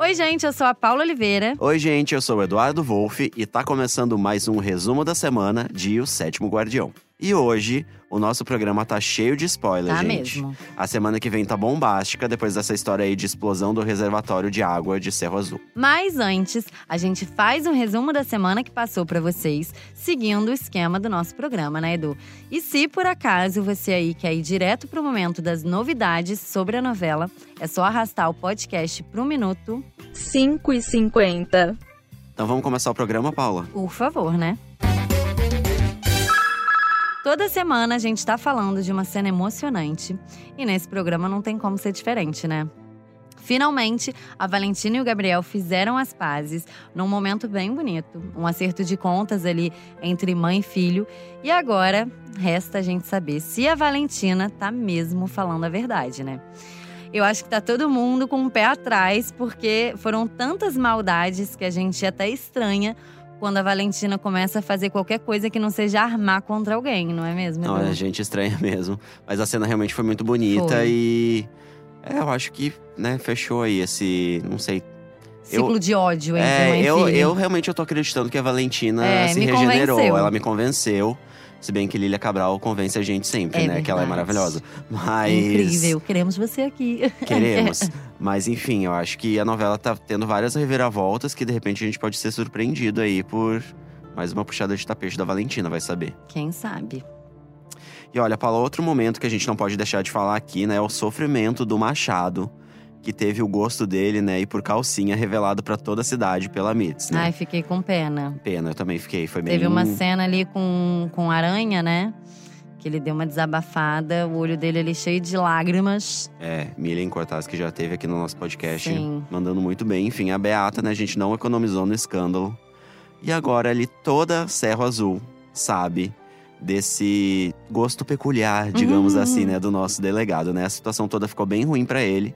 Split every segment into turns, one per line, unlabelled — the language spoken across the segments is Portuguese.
Oi, gente, eu sou a Paula Oliveira.
Oi, gente, eu sou o Eduardo Wolff e tá começando mais um resumo da semana de O Sétimo Guardião. E hoje, o nosso programa tá cheio de spoilers,
Tá
gente.
mesmo.
A semana que vem tá bombástica depois dessa história aí de explosão do reservatório de água de Cerro Azul.
Mas antes, a gente faz um resumo da semana que passou pra vocês, seguindo o esquema do nosso programa, né, Edu? E se por acaso você aí quer ir direto pro momento das novidades sobre a novela, é só arrastar o podcast pro minuto,
5 e 50.
Então vamos começar o programa, Paula?
por favor, né? Toda semana a gente tá falando de uma cena emocionante e nesse programa não tem como ser diferente, né? Finalmente, a Valentina e o Gabriel fizeram as pazes num momento bem bonito, um acerto de contas ali entre mãe e filho. E agora resta a gente saber se a Valentina tá mesmo falando a verdade, né? Eu acho que tá todo mundo com o pé atrás, porque foram tantas maldades que a gente até estranha quando a Valentina começa a fazer qualquer coisa que não seja armar contra alguém, não é mesmo?
Não, a gente estranha mesmo. Mas a cena realmente foi muito bonita
Foi.
e. É, eu acho que, né, fechou aí esse. Não sei.
Ciclo de ódio entre
É,
mãe
eu, eu realmente eu tô acreditando que a Valentina
É,
se regenerou.
convenceu.
Ela me convenceu. Se bem que Lilia Cabral convence a gente sempre,
É
né? Que ela é
verdade.
maravilhosa. Mas.
Incrível, queremos você aqui.
Queremos. Mas enfim, eu acho que a novela tá tendo várias reviravoltas que de repente a gente pode ser surpreendido aí por mais uma puxada de tapete da Valentina, vai saber.
Quem sabe?
E olha, Paula, outro momento que a gente não pode deixar de falar aqui, né, é o sofrimento do Machado, que teve o gosto dele, né, e por calcinha revelado pra toda a cidade pela Mitz, né?
Ai, fiquei com pena.
Pena, eu também fiquei, foi bem
Teve uma cena ali com, com aranha, né? Que ele deu uma desabafada, o olho dele ali cheio de lágrimas.
É, Miriam Cortaz, que já teve aqui no nosso podcast,
Sim.
mandando muito bem. Enfim, a Beata, né, a gente não economizou no escândalo. E agora ali toda Serra Azul sabe desse gosto peculiar, digamos
Uhum.
assim, né, do nosso delegado, né? A situação toda ficou bem ruim pra ele.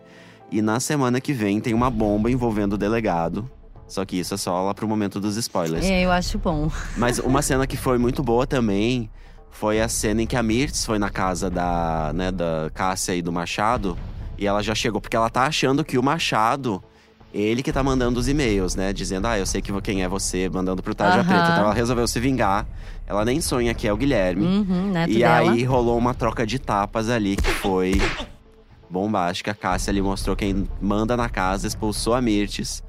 E na semana que vem tem uma bomba envolvendo o delegado. Só que isso é só lá pro momento dos spoilers.
É, eu acho bom.
Mas uma cena que foi muito boa também foi a cena em que a Mirtz foi na casa da, né, da Cássia e do Machado. E ela já chegou, porque ela tá achando que o Machado, ele que tá mandando os e-mails, né? Dizendo, ah, eu sei que quem é você, mandando pro Tarja
Aham.
Preta. Então ela resolveu se vingar. Ela nem sonha que é o Guilherme.
Uhum,
e
dela.
aí rolou uma troca de tapas ali que foi bombástica. A Cássia ali mostrou quem manda na casa, expulsou a Mirtes.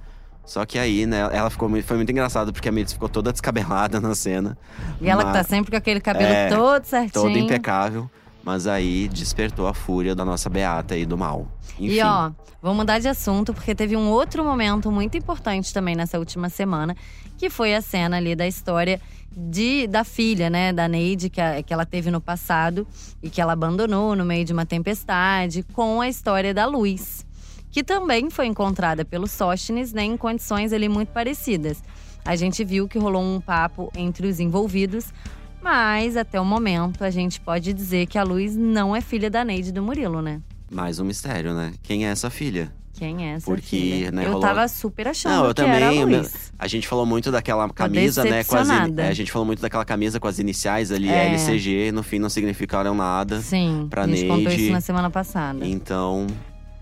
Só que aí, né, ela ficou muito, foi muito engraçado porque a Mirtes ficou toda descabelada na cena.
E ela que
Uma-
tá sempre com aquele cabelo
É,
todo certinho.
Toda impecável. Mas aí despertou a fúria da nossa Beata aí do mal. Enfim.
E ó, vou mudar de assunto porque teve um outro momento muito importante também nessa última semana, que foi a cena ali da história de, da filha, né, da Neide, que, a- que ela teve no passado e que ela abandonou no meio de uma tempestade, com a história da Luz, que também foi encontrada pelo Sóstenes, né, em condições ali muito parecidas. A gente viu que rolou um papo entre os envolvidos, mas até o momento a gente pode dizer que a Luz não é filha da Neide do Murilo, né?
Mais um mistério, né? Quem é essa filha?
Quem é essa
Porque,
filha?
né,
eu
rolou-
tava super achando
Não, eu
que era a
também,
Luiz.
A gente falou muito daquela camisa, né? Com as, in-
decepcionada.
é, a gente falou muito daquela camisa com as iniciais ali,
É.
LCG. No fim, não significaram nada.
Sim,
pra
a gente contou
Neide.
isso na semana passada.
Então,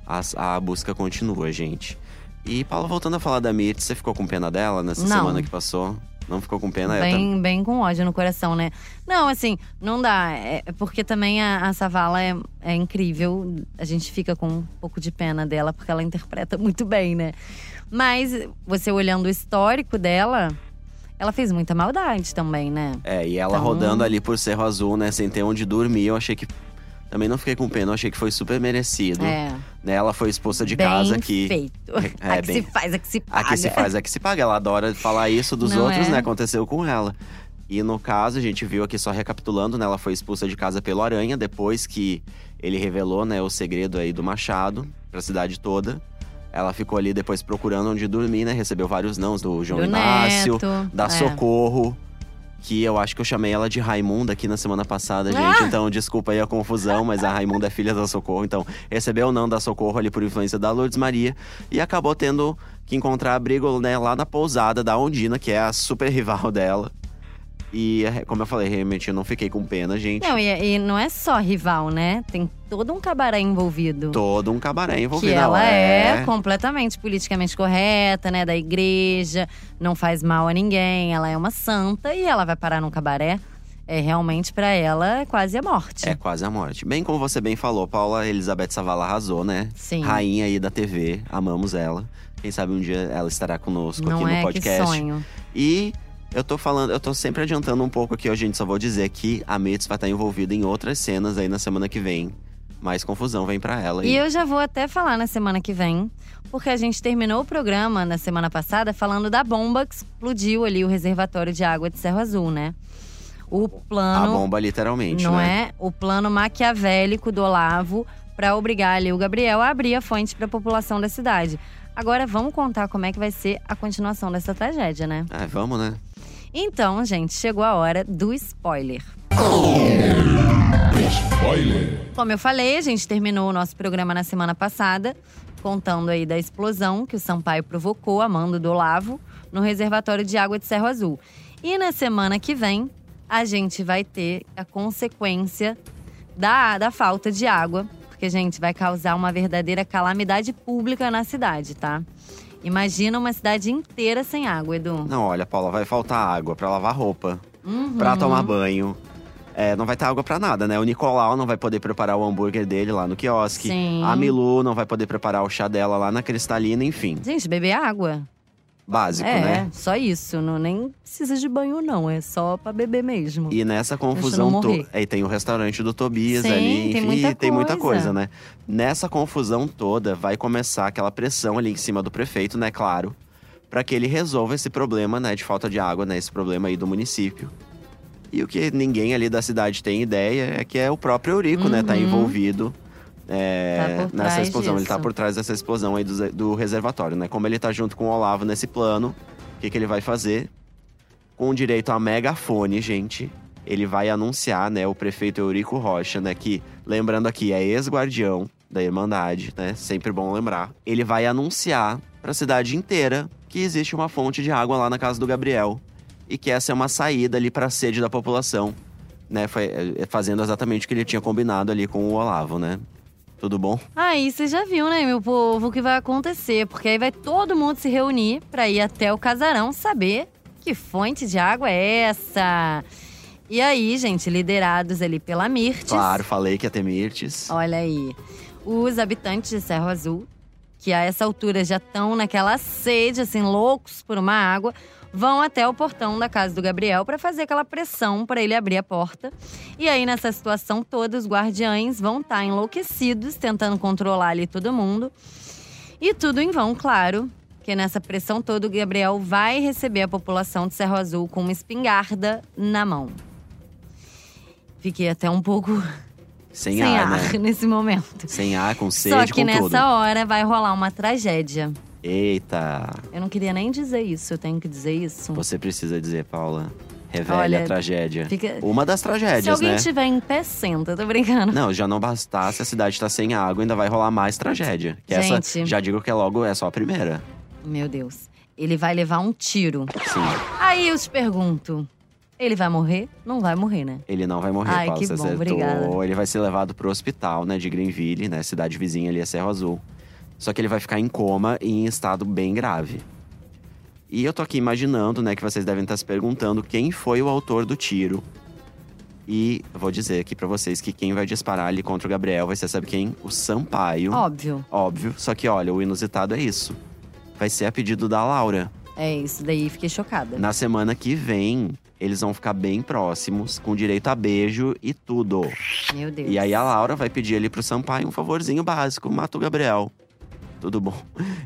as- a, busca continua, gente. E, Paulo, voltando a falar da Mirtz, você ficou com pena dela nessa
Não.
semana que passou? Não ficou com pena?
Bem, bem com ódio no coração, né? Não, assim, não dá. É é porque também a, a Savala é, é incrível. A gente fica com um pouco de pena dela, porque ela interpreta muito bem, né? Mas você olhando o histórico dela, ela fez muita maldade também, né?
É, e ela
Então-
rodando ali por Cerro Azul, né? Sem ter onde dormir, eu achei que. Também não fiquei com pena, eu achei que foi super merecido.
É.
Né? Ela foi expulsa de
bem
casa que.
feito.
É,
a que
bem-
se faz, a que se
A
paga.
que se faz é que se paga. Ela adora falar isso dos
Não
outros,
é?
né? Aconteceu com ela. E no caso, a gente viu aqui só recapitulando, né? Ela foi expulsa de casa pelo Aranha depois que ele revelou, né, o segredo aí do Machado pra cidade toda. Ela ficou ali depois procurando onde dormir, né? Recebeu vários nãos do João
Do
Inácio,
Neto,
da
é.
Socorro. Que eu acho que eu chamei ela de Raimunda aqui na semana passada, gente.
Ah!
Então, desculpa aí a confusão, mas a Raimunda é filha da Socorro. Então, recebeu o não da Socorro ali por influência da Lourdes Maria. E acabou tendo que encontrar abrigo né, lá na pousada da Ondina, que é a super rival dela. E, é, como eu falei, realmente eu não fiquei com pena, gente.
Não, e, e não é só rival, né? Tem todo um cabaré envolvido.
Todo um cabaré envolvido.
Que ela é. completamente politicamente correta, né? Da igreja, não faz mal a ninguém, ela é uma santa e ela vai parar num cabaré. É realmente pra ela é quase a morte.
É quase a morte. Bem como você bem falou, Paula Elizabeth Savala arrasou, né?
Sim.
Rainha aí da TV, amamos ela. Quem sabe um dia ela estará conosco
não
aqui
é
no podcast.
que sonho.
E eu tô falando, eu tô sempre adiantando um pouco aqui, ó, gente. Só vou dizer que a Mitz vai estar envolvida em outras cenas aí na semana que vem. Mais confusão vem pra ela.
E eu já vou até falar na semana que vem, porque a gente terminou o programa na semana passada falando da bomba que explodiu ali o reservatório de água de Cerro Azul, né? O
A
plano.
bomba, literalmente,
não
né?
é? O plano maquiavélico do Olavo para obrigar ali o Gabriel a abrir a fonte para a população da cidade. Agora vamos contar como é que vai ser a continuação dessa tragédia, né?
É, vamos, né?
Então, gente, chegou a hora do spoiler. Como eu falei, a gente terminou o nosso programa na semana passada, contando aí da explosão que o Sampaio provocou a mando do Olavo no reservatório de água de Cerro Azul. E na semana que vem, a gente vai ter a consequência da, da falta de água, porque, gente, vai causar uma verdadeira calamidade pública na cidade, tá? Imagina uma cidade inteira sem água, Edu.
Não, olha, Paula, vai faltar água pra lavar roupa,
Uhum.
pra tomar banho. É, não vai ter água pra nada, né? O Nicolau não vai poder preparar o hambúrguer dele lá no quiosque.
Sim.
A Milu não vai poder preparar o chá dela lá na Cristalina, enfim.
Gente, beber água.
Básico,
é,
né?
só isso. Não, nem precisa de banho, não. É só pra beber mesmo.
E nessa confusão toda. Aí tem o restaurante do Tobias
Sim,
ali,
tem
enfim,
muita
e tem muita
coisa.
né? Nessa confusão toda, vai começar aquela pressão ali em cima do prefeito, né? Claro, para que ele resolva esse problema, né, de falta de água, né? Esse problema aí do município. E o que ninguém ali da cidade tem ideia é que é o próprio Eurico, né? Tá
Uhum.
envolvido. É,
Tá
nessa explosão. Ele tá
disso.
por trás dessa explosão aí do, do reservatório, né? Como ele tá junto com o Olavo nesse plano, o que, que ele vai fazer? Com direito a megafone, gente. Ele vai anunciar, né, o prefeito Eurico Rocha, né, que, lembrando aqui, é ex-guardião da Irmandade, né, sempre bom lembrar. Ele vai anunciar pra cidade inteira que existe uma fonte de água lá na casa do Gabriel e que essa é uma saída ali pra sede da população, né, foi, é, fazendo exatamente o que ele tinha combinado ali com o Olavo, né. Tudo bom?
Aí você já viu, né, meu povo, o que vai acontecer. Porque aí vai todo mundo se reunir pra ir até o casarão saber que fonte de água é essa. E aí, gente, liderados ali pela Mirtes.
Claro, falei que ia ter Mirtes.
Olha aí. Os habitantes de Cerro Azul, que a essa altura já estão naquela sede, assim, loucos por uma água, vão até o portão da casa do Gabriel para fazer aquela pressão para ele abrir a porta. E aí, nessa situação toda, os guardiães vão estar enlouquecidos, tentando controlar ali todo mundo. E tudo em vão, claro. Que nessa pressão toda, o Gabriel vai receber a população de Cerro Azul com uma espingarda na mão. Fiquei até um pouco
Sem,
sem
ar,
ar
né?
nesse momento.
Sem ar, com sede,
Só que nessa
tudo.
hora vai rolar uma tragédia.
Eita,
Eu não queria nem dizer isso, eu tenho que dizer isso.
você precisa dizer, Paula. Revele
Olha,
a tragédia.
fica-
Uma das
Se
tragédias,
alguém
né?
tiver em pé, senta, tô brincando.
Não, já não bastasse a cidade estar sem água, ainda vai rolar mais tragédia. Que essa,
Gente.
já digo que é logo, é só a primeira.
Meu Deus. Ele vai levar um tiro.
Sim,
Aí eu te pergunto: ele vai morrer? Não vai morrer, né?
ele não vai morrer,
Ai,
Paula,
que
você
bom,
acertou.
obrigada.
Ele vai ser levado pro hospital, né, de Greenville, né, cidade vizinha ali, é Cerro Azul. Só que ele vai ficar em coma e em estado bem grave. E eu tô aqui imaginando, né, que vocês devem estar se perguntando quem foi o autor do tiro. E eu vou dizer aqui pra vocês que quem vai disparar ali contra o Gabriel vai ser, sabe quem? O Sampaio.
Óbvio.
Óbvio. Só que, olha, o inusitado é isso. Vai ser a pedido da Laura.
É isso daí, fiquei chocada.
Na semana que vem, eles vão ficar bem próximos, com direito a beijo e tudo.
Meu Deus.
E aí a Laura vai pedir ali pro Sampaio um favorzinho básico, mata o Gabriel. Tudo bom.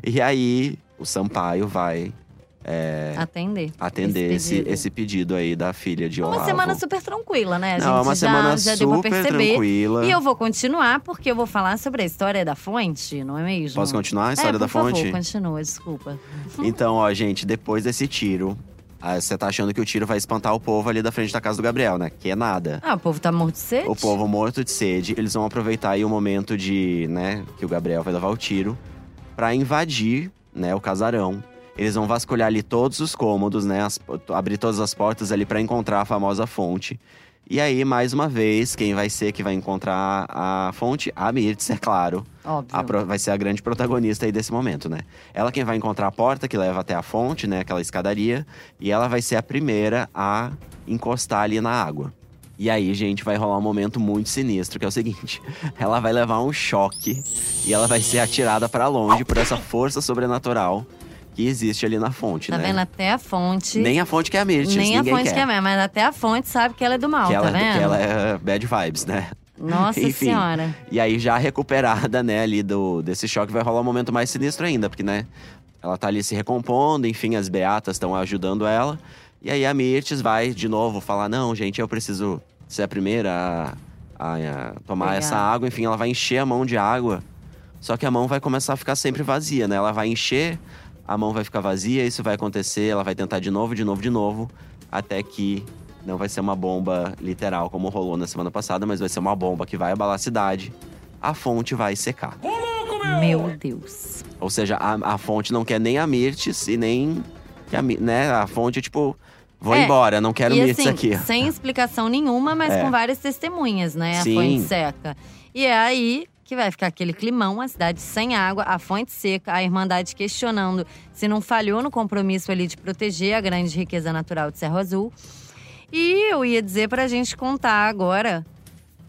E aí o Sampaio vai
Atender.
atender esse,
pedido.
esse pedido aí da filha de
Uma
Olavo.
semana super tranquila, né? A
Não,
gente
é uma
já,
semana
já deu pra
super
perceber.
tranquila.
E eu vou continuar, porque eu vou falar sobre a história da fonte, não é mesmo?
Posso continuar a história
é,
da
por
fonte?
Favor, continua, desculpa.
Então, ó, gente, depois desse tiro, ah, você tá achando que o tiro vai espantar o povo ali da frente da casa do Gabriel, né? Que é nada.
Ah, o povo tá morto de sede?
O povo morto de sede, eles vão aproveitar aí o momento de, né, que o Gabriel vai levar o tiro pra invadir, né, o casarão Eles vão vasculhar ali todos os cômodos, né? As- abrir todas as portas ali para encontrar a famosa fonte. E aí, mais uma vez, quem vai ser que vai encontrar a fonte? A Mirtz, é claro.
Óbvio.
A pro- vai ser a grande protagonista aí desse momento, né? Ela quem vai encontrar a porta que leva até a fonte, né? Aquela escadaria. E ela vai ser a primeira a encostar ali na água. E aí, gente, vai rolar um momento muito sinistro, que é o seguinte: ela vai levar um choque e ela vai ser atirada para longe por essa força sobrenatural que existe ali na fonte,
Tá
né?
vendo? Até a fonte.
Nem a fonte que é a Mirtz,
nem a fonte
quer.
que é mesmo, mas até a fonte sabe que ela é do mal,
que,
tá
ela,
vendo?
que ela é bad vibes, né?
Nossa
Enfim.
senhora.
E aí, já recuperada, né, ali do, desse choque, vai rolar um momento mais sinistro ainda, porque, né, ela tá ali se recompondo, enfim, as beatas estão ajudando ela. E aí a Mirtes vai de novo falar: não, gente, eu preciso ser a primeira a, a- a tomar
Pegar.
essa água. Enfim, ela vai encher a mão de água. Só que a mão vai começar a ficar sempre vazia, né? Ela vai encher, a mão vai ficar vazia, isso vai acontecer, ela vai tentar de novo, de novo, de novo, até que não vai ser uma bomba literal como rolou na semana passada, mas vai ser uma bomba que vai abalar a cidade. A fonte vai secar.
Meu Deus.
Ou seja, a, a fonte não quer nem a Mirtes e nem. Que a, né? A fonte, tipo, vou
É,
embora, não quero
e
Mirtes
assim,
aqui.
sem explicação nenhuma, mas
É.
com várias testemunhas, né? A
Sim.
fonte seca. E é aí que vai ficar aquele climão, a cidade sem água, a fonte seca, a Irmandade questionando se não falhou no compromisso ali de proteger a grande riqueza natural de Cerro Azul. E eu ia dizer pra gente contar agora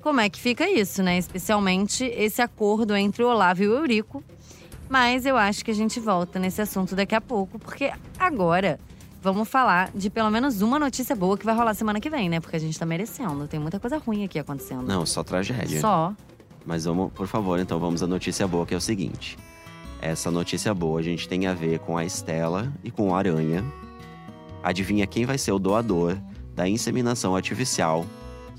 como é que fica isso, né? Especialmente esse acordo entre o Olavo e o Eurico. Mas eu acho que a gente volta nesse assunto daqui a pouco, porque agora vamos falar de pelo menos uma notícia boa que vai rolar semana que vem, né? Porque a gente tá merecendo. Tem muita coisa ruim aqui acontecendo.
Não, só tragédia.
Só.
Mas vamos, por favor, então vamos à notícia boa, que é o seguinte. Essa notícia boa a gente tem a ver com a Estela e com o Aranha. Adivinha quem vai ser o doador da inseminação artificial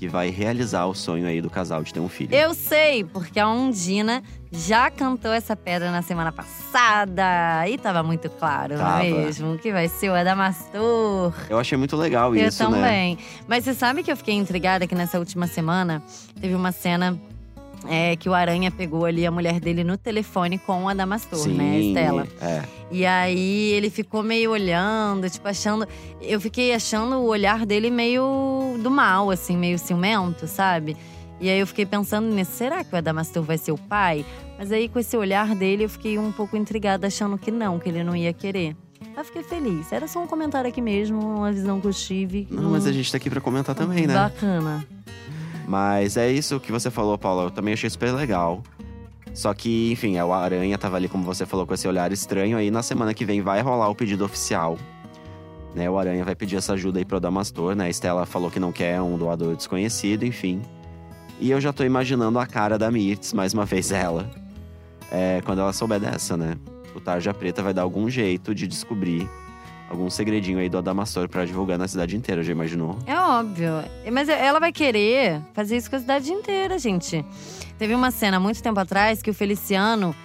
que vai realizar o sonho aí do casal de ter um filho?
Eu sei, porque a Undina já cantou essa pedra na semana passada. E tava muito claro, não
Tava.
é mesmo? Que vai ser o Adamastor.
Eu achei muito legal
Eu
isso, né?
também. Mas você sabe que eu fiquei intrigada que nessa última semana teve uma cena é, que o Aranha pegou ali a mulher dele no telefone com o Adamastor,
Sim,
né, Estela?
É.
E aí ele ficou meio olhando, tipo, achando. Eu fiquei achando o olhar dele meio do mal, assim, meio ciumento, sabe? E aí eu fiquei pensando nisso, será que o Adamastor vai ser o pai? Mas aí com esse olhar dele eu fiquei um pouco intrigada, achando que não, que ele não ia querer. Mas fiquei feliz. Era só um comentário aqui mesmo, uma visão que eu tive.
Não, mas a gente tá aqui pra comentar também, né?
Bacana.
Mas é isso que você falou, Paula. Eu também achei super legal. Só que, enfim, é, o Aranha tava ali, como você falou, com esse olhar estranho. Aí na semana que vem vai rolar o pedido oficial. Né, o Aranha vai pedir essa ajuda aí pro Damastor, né? A Estela falou que não quer um doador desconhecido, enfim. E eu já tô imaginando a cara da Mirtz, mais uma vez ela. É, quando ela souber dessa, né? O Tarja Preta vai dar algum jeito de descobrir algum segredinho aí do Adamastor pra divulgar na cidade inteira, já imaginou?
É óbvio. Mas ela vai querer fazer isso com a cidade inteira, gente. Teve uma cena muito tempo atrás que o Feliciano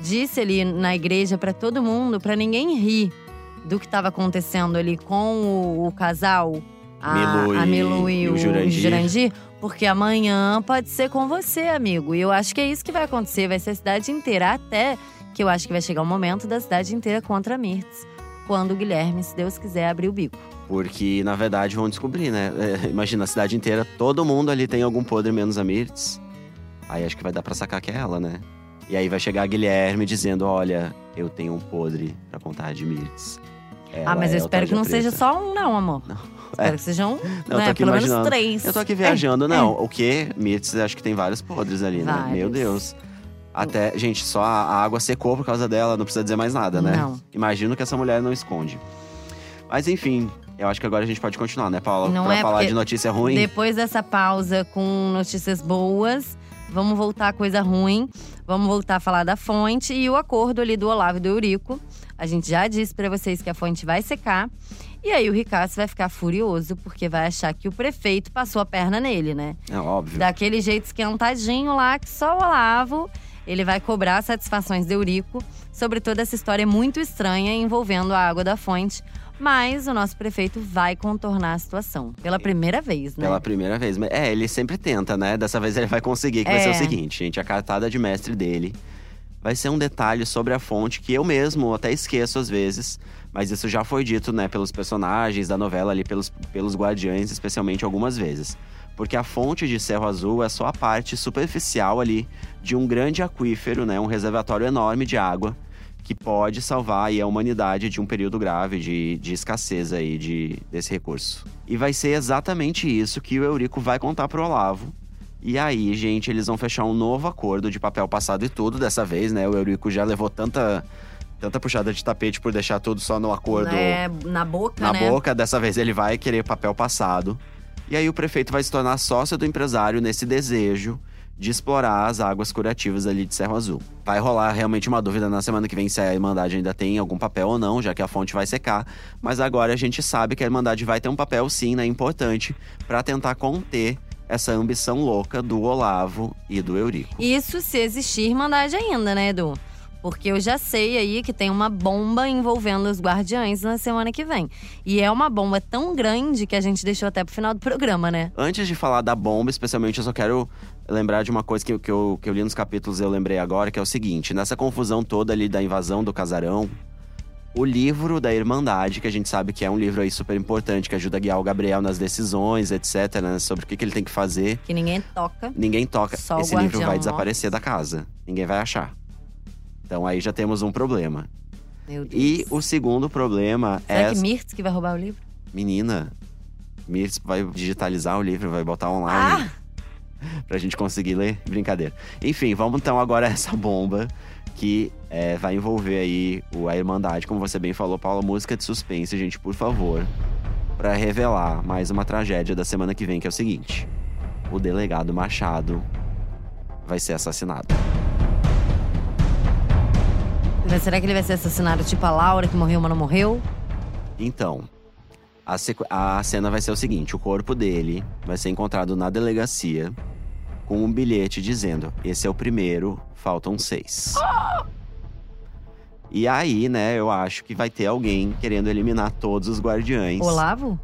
disse ali na igreja pra todo mundo, pra ninguém rir do que estava acontecendo ali com o, o casal, a
Milu
a
e-
Milu e,
e o
o
Jurandir.
Jurandir, porque amanhã pode ser com você, amigo. E eu acho que é isso que vai acontecer, vai ser a cidade inteira, até que eu acho que vai chegar o momento da cidade inteira contra a Mirtz, quando o Guilherme, se Deus quiser, abrir o bico.
Porque, na verdade, vão descobrir, né? É, imagina, a cidade inteira, todo mundo ali tem algum podre, menos a Mirtz. Aí acho que vai dar pra sacar que é ela, né? E aí vai chegar a Guilherme dizendo: Olha, eu tenho um podre pra contar de Mirtz.
ah, mas
Ela
eu
é o
espero que não
Preta."
seja só um, não, amor. Espero que sejam,
Não, eu
né, pelo menos três.
Eu tô aqui
É,
viajando, não. O quê? Mirtz, acho que tem vários podres ali, né?
Vários.
Meu Deus. Até, gente, só a água secou por causa dela, não precisa dizer mais nada, né?
Não.
Imagino que essa mulher não esconde. Mas enfim, eu acho que agora a gente pode continuar, né, Paula?
Não
pra
é
falar de notícia ruim.
Depois dessa pausa com notícias boas, vamos voltar a coisa ruim. Vamos voltar a falar da fonte e o acordo ali do Olavo e do Eurico. A gente já disse pra vocês que a fonte vai secar. E aí o Ricardo vai ficar furioso, porque vai achar que o prefeito passou a perna nele, né?
É óbvio.
Daquele jeito esquentadinho lá, que só o Olavo. Ele vai cobrar satisfações do Eurico sobre toda essa história muito estranha envolvendo a água da fonte. Mas o nosso prefeito vai contornar a situação. Pela primeira vez, né?
Pela primeira vez. É, ele sempre tenta, né? Dessa vez ele vai conseguir, que vai
É.
ser o seguinte, gente. A cartada de mestre dele vai ser um detalhe sobre a fonte que eu mesmo até esqueço às vezes, mas isso já foi dito, né, pelos personagens da novela ali, pelos, pelos guardiães, especialmente algumas vezes. Porque a fonte de Cerro Azul é só a parte superficial ali de um grande aquífero, né, um reservatório enorme de água que pode salvar aí a humanidade de um período grave de, de escassez aí de, desse recurso. E vai ser exatamente isso que o Eurico vai contar pro Olavo. E aí, gente, eles vão fechar um novo acordo de papel passado e tudo dessa vez, né? O Eurico já levou tanta tanta puxada de tapete por deixar tudo só no acordo
É, na boca,
na
né?
boca. Dessa vez ele vai querer papel passado. E aí o prefeito vai se tornar sócio do empresário nesse desejo de explorar as águas curativas ali de Cerro Azul. Vai rolar realmente uma dúvida na semana que vem se a Irmandade ainda tem algum papel ou não, já que a fonte vai secar. Mas agora a gente sabe que a Irmandade vai ter um papel sim, né, importante para tentar conter essa ambição louca do Olavo e do Eurico.
Isso se existir Irmandade ainda, né, Edu? Porque eu já sei aí que tem uma bomba envolvendo os guardiães na semana que vem. E é uma bomba tão grande que a gente deixou até pro final do programa, né?
Antes de falar da bomba, especialmente, eu só quero lembrar de uma coisa que, eu- que, eu, que eu li nos capítulos e eu lembrei agora, que é o seguinte: nessa confusão toda ali da invasão do casarão, o livro da Irmandade, que a gente sabe que é um livro aí super importante, que ajuda a guiar o Gabriel nas decisões, etc., né, sobre o que, que ele tem que fazer,
Que ninguém toca.
ninguém toca.
Só
Esse livro vai desaparecer da casa. Ninguém vai achar. Então aí já temos um problema.
Meu Deus.
E o segundo problema
Será
é.
que Mirtz que vai roubar o livro?
Menina, Mirtz vai digitalizar o livro, vai botar online.
Ah!
pra gente conseguir ler. Brincadeira. Enfim, vamos então agora a essa bomba que é, vai envolver aí o, a Irmandade, como você bem falou, Paula, música de suspense, gente, por favor. Pra revelar mais uma tragédia da semana que vem, que é o seguinte: o delegado Machado vai ser assassinado.
Mas será que ele vai ser assassinado tipo a Laura, que morreu, mas não morreu?
Então, a, sequ- a cena vai ser o seguinte: o corpo dele vai ser encontrado na delegacia com um bilhete dizendo: esse é o primeiro, faltam seis. E aí, né, eu acho que vai ter alguém querendo eliminar todos os guardiães.
Olavo?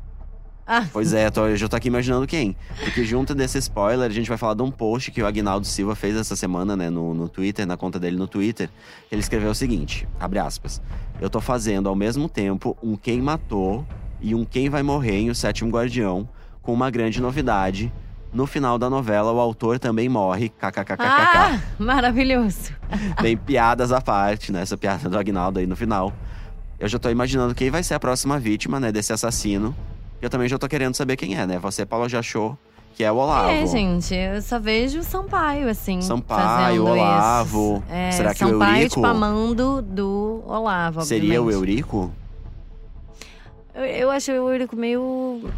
Ah,
Pois é, tô- eu já tô aqui imaginando quem. Porque junto desse spoiler, a gente vai falar de um post que o Agnaldo Silva fez essa semana, né, no, no Twitter, na conta dele no Twitter. Ele escreveu o seguinte, abre aspas. Eu tô fazendo ao mesmo tempo um quem matou e um quem vai morrer em O Sétimo Guardião, com uma grande novidade. No final da novela, o autor também morre, kkkkkk.
ah maravilhoso.
Bem, piadas à parte, né, essa piada do Agnaldo aí no final. Eu já tô imaginando quem vai ser a próxima vítima, né, desse assassino. Eu também já tô querendo saber quem é, né? Você, Paula, já achou que é o Olavo.
É, gente, eu só vejo o Sampaio, assim.
Sampaio, Olavo.
É,
Será que o
Sampaio,
Eurico-
tipo, amando do Olavo,
Seria o. Eurico?
Eu, eu acho o Eurico meio.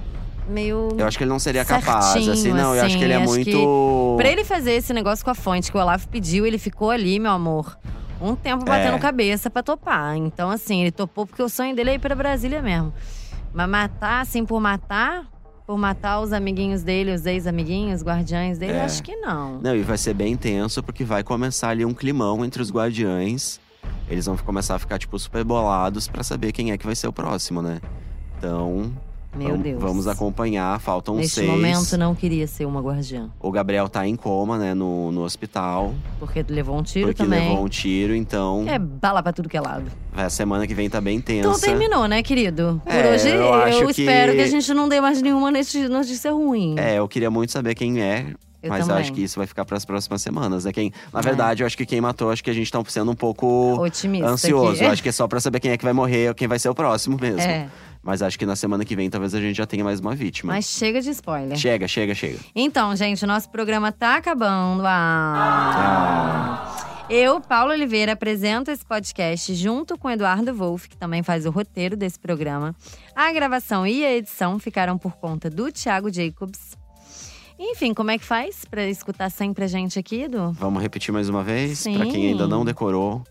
meio.
Eu acho que ele não seria capaz,
Certinho,
assim, não. eu acho
assim,
que ele é
acho
muito.
Pra ele fazer esse negócio com a fonte que o Olavo pediu, ele ficou ali, meu amor. Um tempo batendo
É.
cabeça pra topar. Então, assim, ele topou porque o sonho dele é ir pra Brasília mesmo. Mas matar, assim, por matar, por matar os amiguinhos dele, os ex-amiguinhos, guardiães dele,
É.
acho que não.
Não, e vai ser bem tenso, porque vai começar ali um climão entre os guardiães. Eles vão começar a ficar, tipo, super bolados pra saber quem é que vai ser o próximo, né? Então,
Meu
vamos,
Deus.
vamos acompanhar. Faltam
Neste
seis.
momento, não queria ser uma guardiã.
O Gabriel tá em coma, né, no, no hospital.
Porque levou um tiro
porque
também.
levou um tiro, então.
É bala pra tudo que é lado.
A semana que vem tá bem tensa.
Então terminou, né, querido? Por
É,
hoje,
eu
eu,
que-
espero que a gente não dê mais nenhuma notícia ruim.
É, eu queria muito saber quem é.
Eu
mas
também.
acho que isso vai ficar para as próximas semanas, né? Quem, na
É.
verdade, eu acho que quem matou, acho que a gente tá sendo um pouco
Otimista
ansioso.
aqui.
Acho que é só pra saber quem é que vai morrer ou quem vai ser o próximo mesmo.
É,
Mas acho que na semana que vem talvez a gente já tenha mais uma vítima.
mas chega de spoiler.
Chega, chega, chega.
Então, gente, o nosso programa tá acabando. Ah. Eu, Paulo Oliveira, apresento esse podcast junto com Eduardo Wolff, que também faz o roteiro desse programa. A gravação e a edição ficaram por conta do Thiago Jacobs. Enfim, como é que faz pra escutar sempre a gente aqui, Edu?
Vamos repetir mais uma vez? Pra quem ainda não decorou.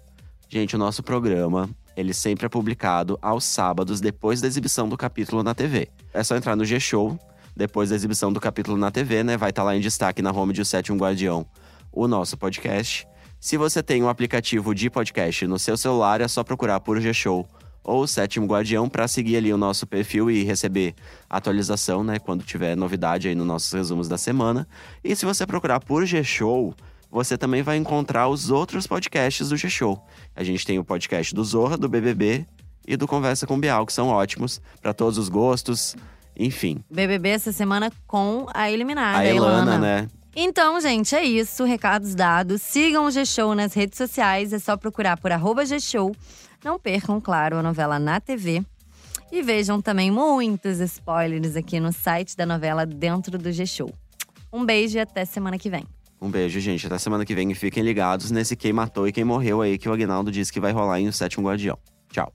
Gente, o nosso programa, ele sempre é publicado aos sábados, depois da exibição do capítulo na TV. É só entrar no G-Show, depois da exibição do capítulo na TV, né? Vai estar lá em destaque na home de O Sétimo Guardião, o nosso podcast. Se você tem um aplicativo de podcast no seu celular, é só procurar por G-Show ou o Sétimo Guardião para seguir ali o nosso perfil e receber atualização, né? Quando tiver novidade aí nos nossos resumos da semana. E se você procurar por G-Show, você também vai encontrar os outros podcasts do G-Show. A gente tem o podcast do Zorra, do BBB e do Conversa com Bial, que são ótimos para todos os gostos, enfim.
BBB essa semana com a eliminada,
A Elana, né?
Então, gente, é isso. Recados dados. Sigam o G-Show nas redes sociais. É só procurar por arroba G-Show. Não percam, claro, a novela na TV. E vejam também muitos spoilers aqui no site da novela dentro do G-Show. Um beijo e até semana que vem.
Um beijo, gente. Até semana que vem e fiquem ligados nesse quem matou e quem morreu aí que o Agnaldo disse que vai rolar em O Sétimo Guardião. Tchau.